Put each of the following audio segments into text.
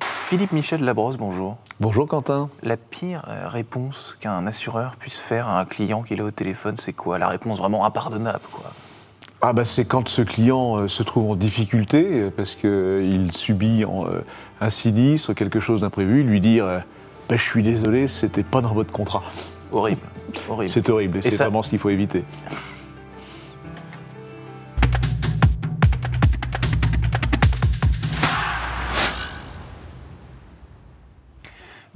Philippe Michel Labrosse, bonjour. Bonjour Quentin. La pire euh, réponse qu'un assureur puisse faire à un client qu'il a au téléphone, c'est quoi? La réponse vraiment impardonnable, quoi. Ah bah c'est quand ce client euh, se trouve en difficulté euh, parce qu'il subit un sinistre, quelque chose d'imprévu, lui dire Bah, je suis désolé, c'était pas dans votre contrat. Horrible. Horrible. C'est horrible et, c'est ça- vraiment ce qu'il faut éviter.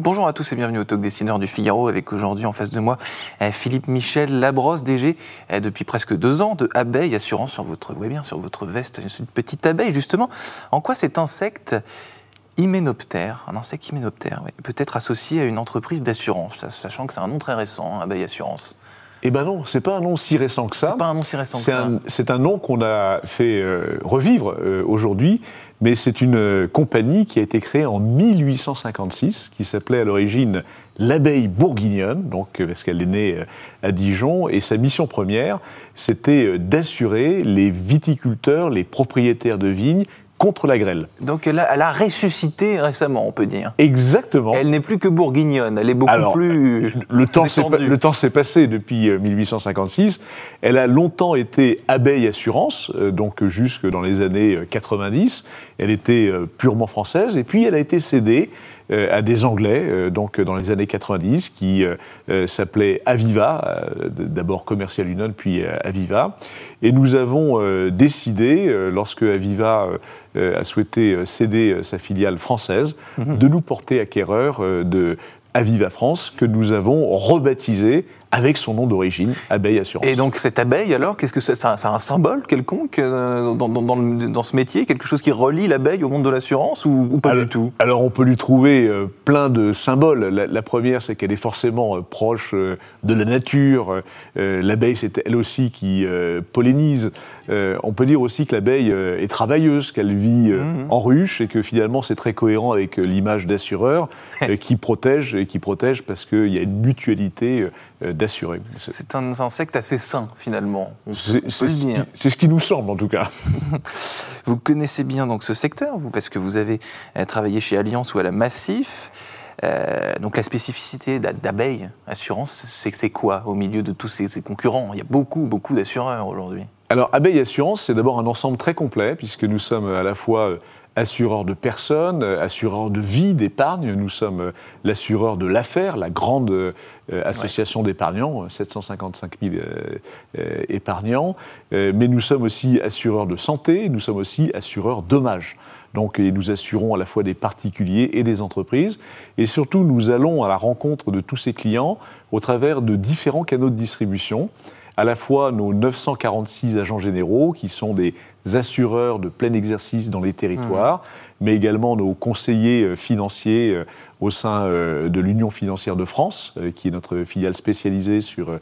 Bonjour à tous et bienvenue au Talk Dessineur du Figaro avec aujourd'hui en face de moi euh, Philippe Michel Labrosse, DG euh, depuis presque deux ans de Abeille Assurance sur votre, bien, sur votre veste, une petite abeille justement. En quoi cet insecte hyménoptère, un insecte hyménoptère, peut être associé à une entreprise d'assurance, sachant que c'est un nom très récent, hein, Abeille Assurance? Eh ben non, c'est pas un nom si récent que ça. C'est pas un nom si récent que ça. c'est un nom qu'on a fait euh, revivre euh, aujourd'hui, mais c'est une euh, compagnie qui a été créée en 1856, qui s'appelait à l'origine l'abeille bourguignonne, donc parce qu'elle est née à Dijon, et sa mission première, c'était d'assurer les viticulteurs, les propriétaires de vignes contre la grêle. Donc elle a, elle a ressuscité récemment, on peut dire. Exactement. Elle n'est plus que bourguignonne, elle est beaucoup Alors, plus. Le temps, le temps s'est passé depuis euh, 1856. Elle a longtemps été abeille assurance, euh, donc jusque dans les années euh, 90. Elle était euh, purement française et puis elle a été cédée euh, à des Anglais, euh, donc dans les années 90, qui euh, euh, s'appelaient Aviva, euh, d'abord Commercial Union, puis euh, Aviva. Et nous avons euh, décidé, euh, lorsque Aviva euh, euh, a souhaité euh, céder euh, sa filiale française, de nous porter acquéreur euh, de Aviva France, que nous avons rebaptisé avec son nom d'origine, Abeille Assurance. Et donc cette abeille, alors, qu'est-ce que c'est? Ça, ça a un symbole quelconque euh, dans, dans- dans le- dans ce métier? Quelque chose qui relie l'abeille au monde de l'assurance ou, ou pas alors, du tout? alors on peut lui trouver euh, plein de symboles. La, la première, c'est qu'elle est forcément euh, proche de la nature. L'abeille, c'est elle aussi qui pollinise. On peut dire aussi que l'abeille est travailleuse, qu'elle vit Mhm. en ruche et que finalement c'est très cohérent avec l'image d'assureur qui protège et qui protège parce qu'il y a une mutualité euh. C'est- un insecte assez sain, finalement. C'est ce, qui- nous semble en tout cas. Vous connaissez bien donc ce secteur, vous, parce que vous avez euh, travaillé chez Alliance ou à la Massif. Euh, donc la spécificité d'a- d'abeille assurance, c'est c'est quoi au milieu de tous ces, ces concurrents? Il y a beaucoup, beaucoup d'assureurs aujourd'hui. Alors, Abeille Assurance, c'est d'abord un ensemble très complet, puisque nous sommes à la fois assureurs de personnes, euh, assureurs de vie, d'épargne. Nous sommes euh, l'assureur de l'affaire, la grande euh, association d'épargnants, euh, 755 000 euh, euh, épargnants. Mais nous sommes aussi assureurs de santé, nous sommes aussi assureurs dommages. Donc, et nous assurons à la fois des particuliers et des entreprises. Et surtout, nous allons à la rencontre de tous ces clients au travers de différents canaux de distribution à la fois nos 946 agents généraux, qui sont des assureurs de plein exercice dans les territoires, mais également nos conseillers euh, financiers euh, au sein euh, de l'Union financière de France, qui est notre filiale spécialisée sur,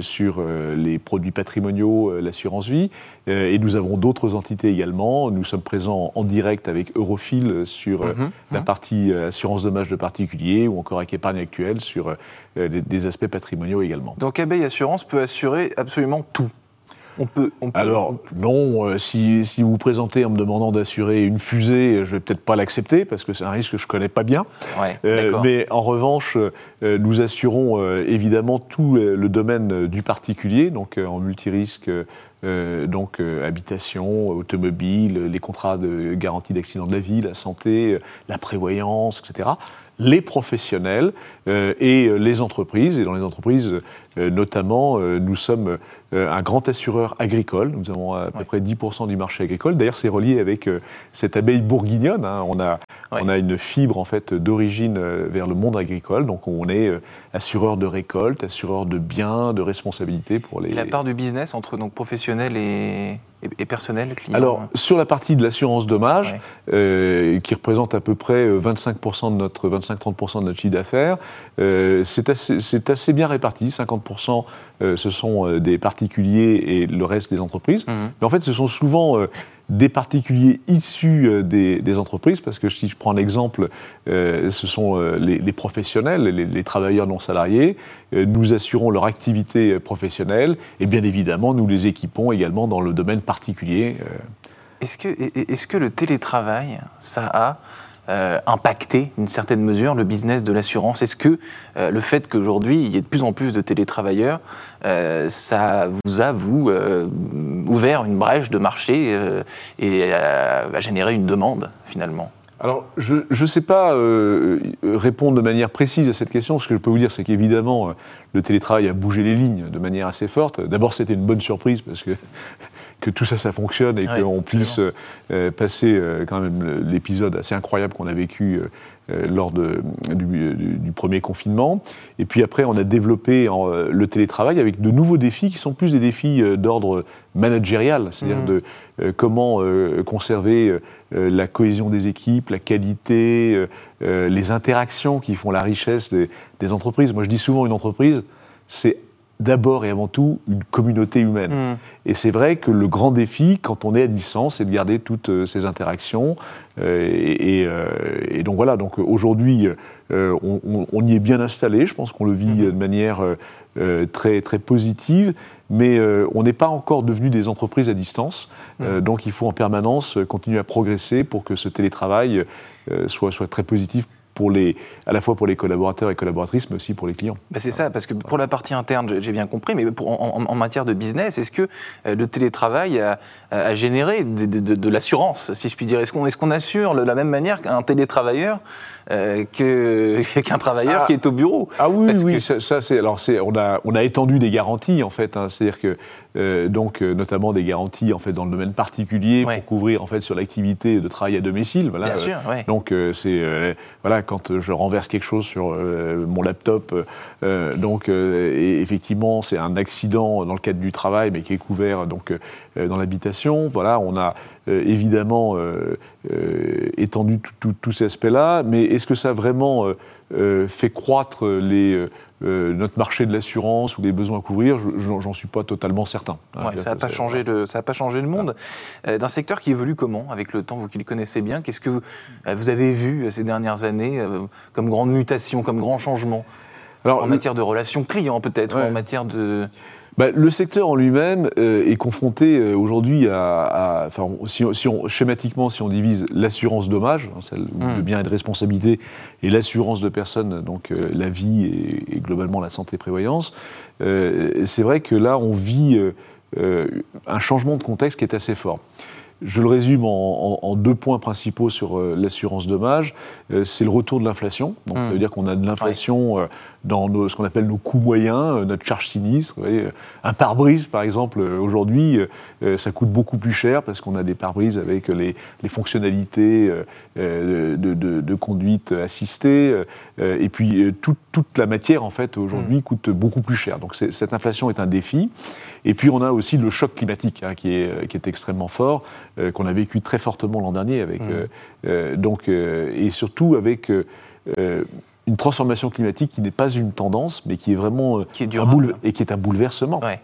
sur les produits patrimoniaux, l'assurance vie. Et nous avons d'autres entités également. Nous sommes présents en direct avec Eurofil sur euh, Mhm, la partie assurance dommage de particuliers, ou encore avec épargne actuelle sur des- des aspects patrimoniaux également. Donc abeille assurance peut assurer absolument tout. On peut. On peut Alors, non, euh, si, si vous vous présentez en me demandant d'assurer une fusée, je vais peut-être pas l'accepter parce que c'est un risque que je connais pas bien. Ouais, Euh, mais en revanche, euh, nous assurons euh, évidemment tout euh, le domaine euh, du particulier, donc euh, en multirisque, euh, donc euh, habitation, automobile, les contrats de garantie d'accident de la vie, la santé, euh, la prévoyance, etc. Les professionnels euh, et euh, les entreprises. Et dans les entreprises, euh, notamment, euh, nous sommes euh, un grand assureur agricole. Nous avons à peu Ouais. près 10% du marché agricole. D'ailleurs, c'est relié avec euh, cette abeille bourguignonne. hein. On, a, Ouais. on a une fibre en fait d'origine euh, vers le monde agricole. Donc, on est euh, assureur de récolte, assureur de biens, de responsabilité pour les. Et la part du business entre donc professionnels et, et, personnel, client Alors, sur la partie de l'assurance dommage, Ouais. euh, qui représente à peu près euh, 25% de notre 25-30% de notre chiffre d'affaires, euh, c'est assez, assez bien réparti. 50% euh, ce sont euh, des particuliers et le reste des entreprises. Mhm. Mais en fait, ce sont souvent euh, des particuliers issus euh, des, entreprises, parce que si je prends un exemple, euh, ce sont euh, les, professionnels, les, travailleurs non salariés. Euh, nous assurons leur activité professionnelle et bien évidemment, nous les équipons également dans le domaine particulier. Est-ce que, est- que le télétravail, ça a euh, impacté, d'une certaine mesure, le business de l'assurance Est-ce que euh, le fait qu'aujourd'hui, il y ait de plus en plus de télétravailleurs, euh, ça vous a, vous, ouvert une brèche de marché et a généré une demande, finalement? Alors, je ne sais pas répondre de manière précise à cette question. Ce que je peux vous dire, c'est qu'évidemment, le télétravail a bougé les lignes de manière assez forte. D'abord, c'était une bonne surprise parce que, que tout ça, ça fonctionne et Ouais, qu'on puisse euh, euh, passer euh, quand même l'épisode assez incroyable qu'on a vécu lors de- du, premier confinement. Et puis après, on a développé en, le télétravail avec de nouveaux défis qui sont plus des défis d'ordre managérial, c'est-à-dire Mhm. de euh, comment euh, conserver euh, la cohésion des équipes, la qualité, les interactions qui font la richesse des, des entreprises. Moi, je dis souvent une entreprise, c'est d'abord et avant tout une communauté humaine. Hmm. Et c'est vrai que le grand défi, quand on est à distance, c'est de garder toutes euh, ces interactions. Euh, et, et, euh, et donc voilà, donc aujourd'hui, euh, on, y est bien installé. Je pense qu'on le vit euh, de manière euh, très, très positive. Mais on n'est pas encore devenu des entreprises à distance. Euh, donc il faut en permanence continuer à progresser pour que ce télétravail soit, soit très positif pour les, à la fois pour les collaborateurs et collaboratrices, mais aussi pour les clients. Ben, c'est ça, parce que pour la partie interne, j'ai- bien compris, mais pour- en, matière de business, est-ce que euh, le télétravail a, a généré de, de- de- de l'assurance, si je puis dire? Est-ce qu'on est qu'on assure de la même manière qu'un télétravailleur euh, qu'un travailleur Ah. qui est au bureau? Ah oui, Parce oui, que- ça, ça, c'est alors on a on a étendu des garanties en fait, hein. c'est-à-dire que euh, donc euh, notamment des garanties en fait dans le domaine particulier Ouais. pour couvrir en fait sur l'activité de travail à domicile, voilà. Bien euh, sûr, ouais. Donc c'est voilà quand je renverse quelque chose sur mon laptop, donc et effectivement c'est un accident dans le cadre du travail mais qui est couvert donc dans l'habitation. Voilà, on a évidemment étendu tout- tout- tous ces aspects-là, mais est-ce que ça vraiment fait croître les euh, notre marché de l'assurance ou les besoins à couvrir, je- j'en suis pas totalement certain. Ouais, Là, ça n'a pas, changé le- ça a pas changé le monde. Euh, D'un secteur qui évolue comment avec le temps, vous qui le connaissez bien Qu'est-ce que vous, euh, vous avez vu ces dernières années euh, comme grande mutation, comme grand changement Alors, En le- matière de relations clients peut-être, ou en matière de... Bah, le secteur en lui-même euh, est confronté euh, aujourd'hui à, à- enfin, si, on- si on, schématiquement, si on divise l'assurance dommage, hein, celle de biens et de responsabilité, et l'assurance de personnes, donc euh, la vie et, et globalement la santé prévoyance, euh, c'est vrai que là, on vit euh, euh, un changement de contexte qui est assez fort. Je le résume en, en- en deux points principaux sur euh, l'assurance dommage. Euh, c'est le retour de l'inflation. Donc, ça veut dire qu'on a de l'inflation euh, dans nos- ce qu'on appelle nos coûts moyens, notre charge sinistre. Vous voyez, un pare-brise, par exemple, aujourd'hui, ça coûte beaucoup plus cher parce qu'on a des pare-brises avec les, les fonctionnalités de, de- de conduite assistée. et puis, toute- la matière, en fait, aujourd'hui, coûte beaucoup plus cher. Donc, cette inflation est un défi. Et puis, on a aussi le choc climatique hein, qui, est, qui est extrêmement fort, euh, qu'on a vécu très fortement l'an dernier. Avec, euh, euh, donc, euh, et surtout avec euh, euh, une transformation climatique qui n'est pas une tendance, mais qui est vraiment euh, Qui est un durable. boule- et qui est un bouleversement. Ouais.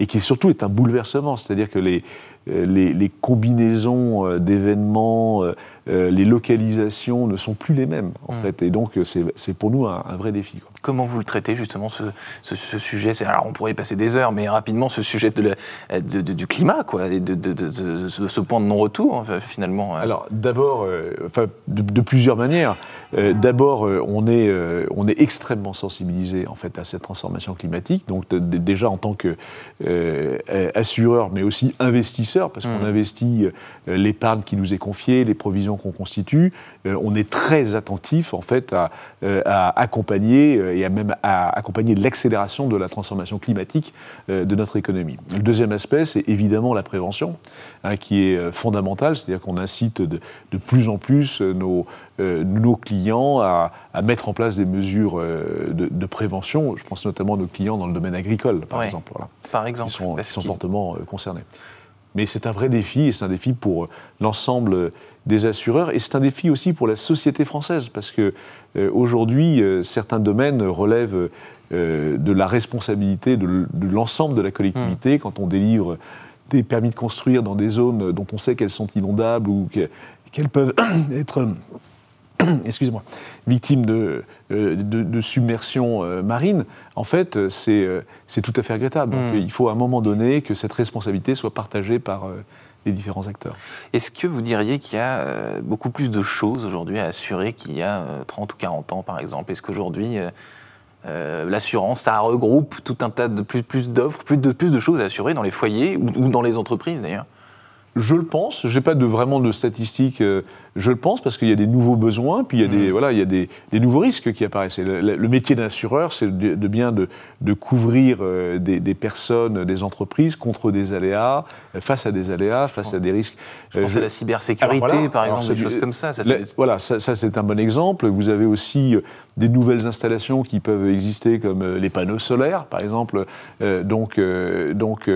Et qui surtout est un bouleversement, c'est-à-dire que les, euh, les, les combinaisons euh, d'événements, euh, euh, les localisations ne sont plus les mêmes, en Mm. fait. Et donc, euh, c'est pour nous un, un vrai défi. quoi. Comment vous le traitez justement ce, ce- ce sujet? Alors on pourrait y passer des heures, mais rapidement ce sujet de la- de- de- du climat, quoi, et de, ce point de non-retour enfin, finalement. euh. Alors d'abord, euh, enfin de, plusieurs manières. Euh, d'abord, euh, on est euh, on est extrêmement sensibilisé en fait à cette transformation climatique. Donc déjà en tant que euh, euh, assureur, mais aussi investisseur, parce qu'on Mm. investit euh, l'épargne qui nous est confiée, les provisions qu'on constitue. euh, on est très attentif en fait à, euh, à accompagner et à même à accompagner l'accélération de la transformation climatique de notre économie. Le deuxième aspect, c'est évidemment la prévention, hein, qui est fondamentale, c'est-à-dire qu'on incite de, de plus en plus nos, euh, nos clients à, à mettre en place des mesures euh, de, de prévention. Je pense notamment à nos clients dans le domaine agricole, par Ouais. exemple, voilà, par exemple, qui sont, qui sont fortement concernés. Mais c'est un vrai défi, et c'est un défi pour euh, l'ensemble des assureurs, et c'est un défi aussi pour la société française, parce que euh, aujourd'hui, euh, certains domaines relèvent euh, de la responsabilité de, l'ensemble de la collectivité quand on délivre des permis de construire dans des zones dont on sait qu'elles sont inondables ou que- qu'elles peuvent être excusez-moi, victimes de, euh, de, de submersion euh, marine, en fait, euh, c'est c'est tout à fait regrettable. Donc, Mm. il faut à un moment donné que cette responsabilité soit partagée par les différents acteurs. Est-ce que vous diriez qu'il y a beaucoup plus de choses aujourd'hui à assurer qu'il y a euh, 30 ou 40 ans, par exemple? Est-ce qu'aujourd'hui, euh, l'assurance, ça regroupe tout un tas de plus, plus d'offres, plus de, plus de choses à assurer dans les foyers ou, ou dans les entreprises d'ailleurs? Je le pense, je n'ai pas de, vraiment de statistiques, euh, je le pense parce qu'il y a des nouveaux besoins, puis il y a, des, voilà, il y a des, des nouveaux risques qui apparaissent. Le, le- métier d'assureur, c'est de, de bien de, de couvrir euh, des, des personnes, des entreprises contre des aléas, euh, face à des aléas, face à des risques. Je Euh, pense je- à la cybersécurité, Alors voilà, par alors exemple, des choses comme ça. ça La- c'est- voilà, ça, ça, c'est un bon exemple. Vous avez aussi des nouvelles installations qui peuvent exister, comme les panneaux solaires, par exemple. Euh, donc, euh, donc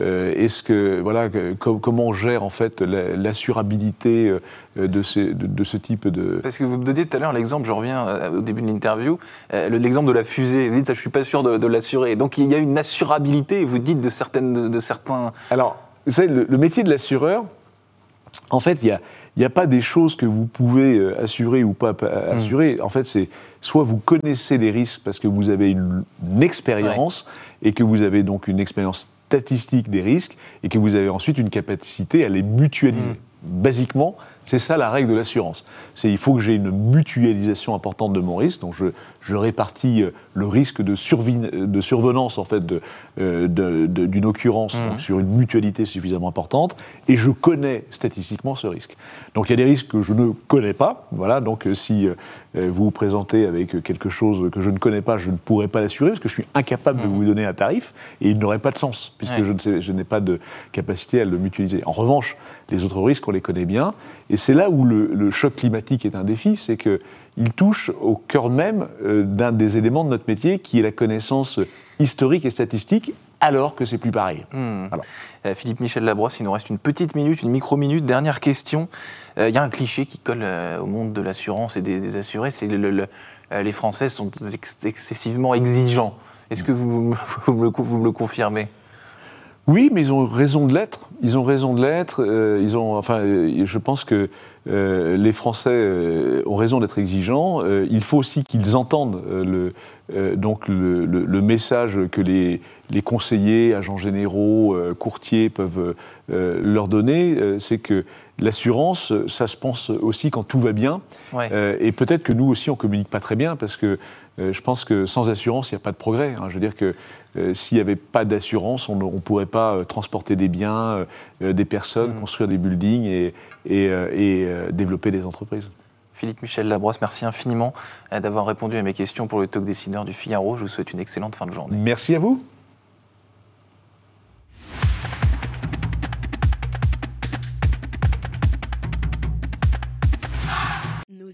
est-ce que voilà, que- comment on gère en fait la- l'assurabilité euh, de, ces- de, de ce type de Parce que vous me donniez tout à l'heure l'exemple, je reviens euh, au début de l'interview, euh, le- l'exemple de la fusée. Vous dites, ça, je suis pas sûr de, de l'assurer. Donc il y a une assurabilité, vous dites, de, certaines, de, de certains. Alors, vous savez, le, le métier de l'assureur, en fait, il n'y a, il y a pas des choses que vous pouvez euh, assurer ou pas pas assurer. En fait, c'est soit vous connaissez les risques parce que vous avez une, une expérience et que vous avez donc une expérience statistique des risques et que vous avez ensuite une capacité à les mutualiser. Basiquement, c'est ça la règle de l'assurance. C'est il faut que j'ai une mutualisation importante de mon risque, donc je, je répartis euh, le risque de, de survenance en fait euh, d'une occurrence donc, sur une mutualité suffisamment importante, et je connais statistiquement ce risque. Donc il y a des risques que je ne connais pas, voilà. Donc euh, si euh, vous vous présentez avec quelque chose que je ne connais pas, je ne pourrai pas l'assurer parce que je suis incapable de vous donner un tarif et il n'aurait pas de sens puisque Ouais. je n'ai pas de capacité à le mutualiser. En revanche, les autres risques, on les connaît bien. Et c'est là où le, le choc climatique est un défi, c'est qu'il touche au cœur même euh, d'un des éléments de notre métier, qui est la connaissance historique et statistique, alors que c'est plus pareil. Hmm. Voilà. Euh, Philippe Michel Labrosse, il nous reste une petite minute, une micro-minute. Dernière question. Euh, Il y a un cliché qui colle euh, au monde de l'assurance et des, des assurés, c'est le, le- le- les Français sont ex- excessivement exigeants. Est-ce que vous, me- vous me le, vous me le confirmez? Oui, mais ils ont raison de l'être. Ils ont raison de l'être. euh, ils ont, enfin, euh, je pense que euh, les Français euh, ont raison d'être exigeants. Euh, il faut aussi qu'ils entendent euh, le, euh, donc le, le- le message que les, les conseillers, agents généraux, euh, courtiers peuvent euh, leur donner. Euh, c'est que l'assurance, ça se pense aussi quand tout va bien. Ouais. Euh, et peut-être que nous aussi, on communique pas très bien parce que euh, je pense que sans assurance, il n'y a pas de progrès. hein. Je veux dire que euh, s'il n'y avait pas d'assurance, on ne pourrait pas euh, transporter des biens, euh, des personnes, Mhm. construire des buildings et, et, et, développer des entreprises. Philippe Michel Labrosse, merci infiniment d'avoir répondu à mes questions pour le talk dessineur du Figaro. Je vous souhaite une excellente fin de journée. Merci à vous.